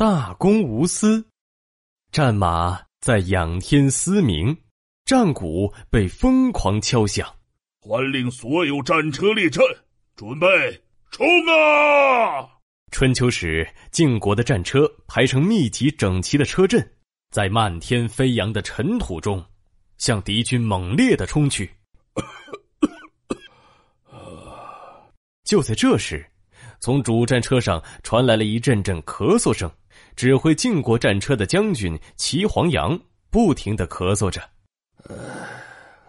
大公无私，战马在仰天嘶鸣，战鼓被疯狂敲响。传令所有战车列阵，准备冲啊！春秋时，晋国的战车排成密集整齐的车阵，在漫天飞扬的尘土中，向敌军猛烈的冲去。就在这时，从主战车上传来了一阵阵咳嗽声。指挥晋国战车的将军齐黄羊不停的咳嗽着。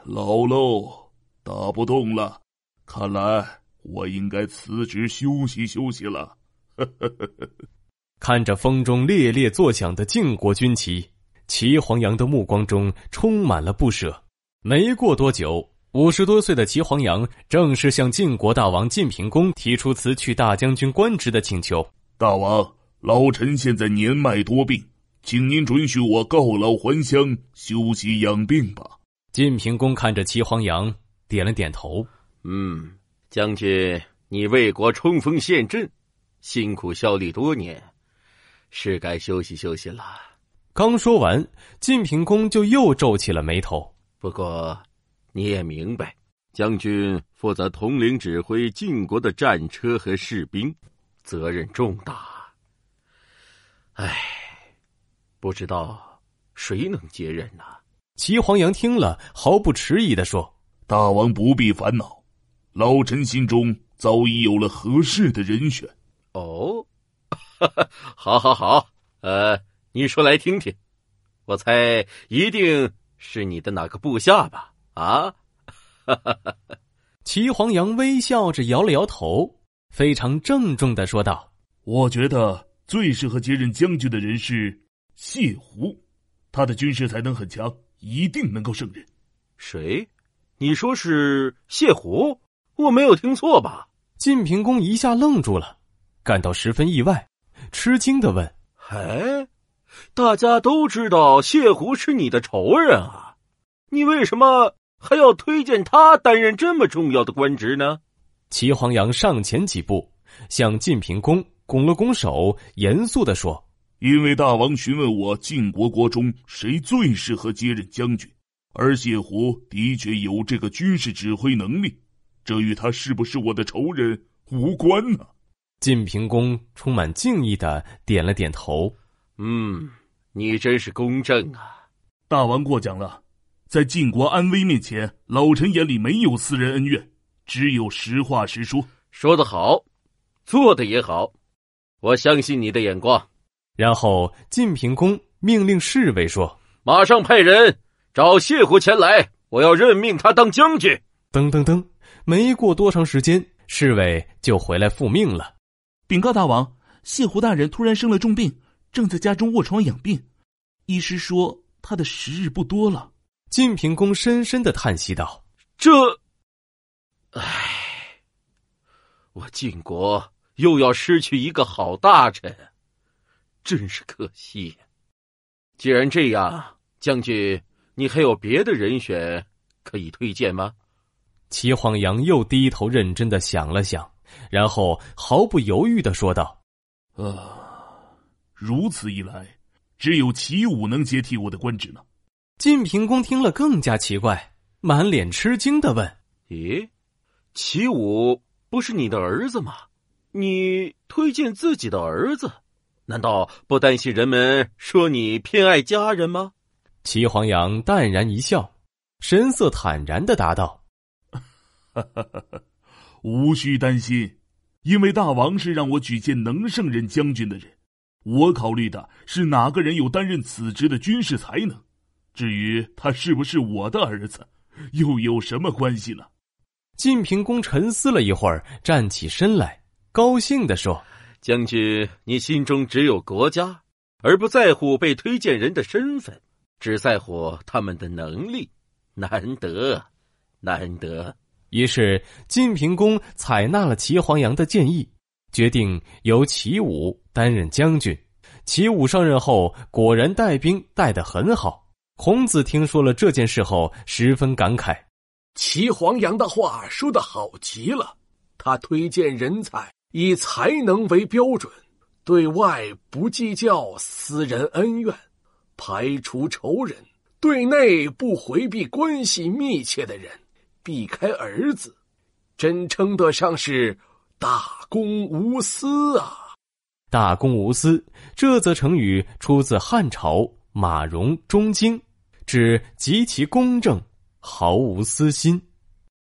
老喽，打不动了，看来我应该辞职休息休息了。看着风中猎猎作响的晋国军旗，齐黄羊的目光中充满了不舍。没过多久，五十多岁的齐黄羊正式向晋国大王晋平公提出辞去大将军官职的请求。大王。老臣现在年迈多病，请您准许我告老还乡，休息养病吧。晋平公看着齐黄羊，点了点头。嗯，将军，你为国冲锋陷阵，辛苦效力多年，是该休息休息了。刚说完，晋平公就又皱起了眉头。不过，你也明白，将军负责统领指挥晋国的战车和士兵，责任重大。唉，不知道谁能接任呢？齐黄羊听了，毫不迟疑的说：“大王不必烦恼，老臣心中早已有了合适的人选。”哦，好，好，好，呃，你说来听听。我猜一定是你的哪个部下吧？啊？齐黄羊微笑着摇了摇头，非常郑重的说道：“我觉得。”最适合接任将军的人是谢胡，他的军事才能很强，一定能够胜任。谁？你说是谢胡？我没有听错吧？晋平公一下愣住了，感到十分意外，吃惊的问：“哎，大家都知道谢胡是你的仇人啊，你为什么还要推荐他担任这么重要的官职呢？”齐黄羊上前几步，向晋平公。拱了拱手，严肃的说：“因为大王询问我晋国国中谁最适合接任将军，而谢胡的确有这个军事指挥能力，这与他是不是我的仇人无关呢？”晋平公充满敬意的点了点头：“嗯，你真是公正啊！大王过奖了，在晋国安危面前，老臣眼里没有私人恩怨，只有实话实说。说得好，做的也好。”我相信你的眼光，然后晋平公命令侍卫说：“马上派人找谢胡前来，我要任命他当将军。”噔噔噔，没过多长时间，侍卫就回来复命了，禀告大王，谢胡大人突然生了重病，正在家中卧床养病，医师说他的时日不多了。晋平公深深的叹息道：“这，唉，我晋国。”又要失去一个好大臣，真是可惜。既然这样，将军，你还有别的人选可以推荐吗？齐黄羊又低头认真的想了想，然后毫不犹豫的说道：“啊，如此一来，只有齐武能接替我的官职了。”晋平公听了更加奇怪，满脸吃惊的问：“咦，齐武不是你的儿子吗？”你推荐自己的儿子，难道不担心人们说你偏爱家人吗？齐黄羊淡然一笑，神色坦然的答道：“无需担心，因为大王是让我举荐能胜任将军的人，我考虑的是哪个人有担任此职的军事才能。至于他是不是我的儿子，又有什么关系呢？”晋平公沉思了一会儿，站起身来。高兴的说：“将军，你心中只有国家，而不在乎被推荐人的身份，只在乎他们的能力，难得，难得。”于是晋平公采纳了齐黄羊的建议，决定由齐武担任将军。齐武上任后，果然带兵带得很好。孔子听说了这件事后，十分感慨：“齐黄羊的话说的好极了，他推荐人才。”以才能为标准，对外不计较私人恩怨，排除仇人；对内不回避关系密切的人，避开儿子，真称得上是大公无私啊！大公无私，这则成语出自汉朝马融《中经》，指极其公正，毫无私心。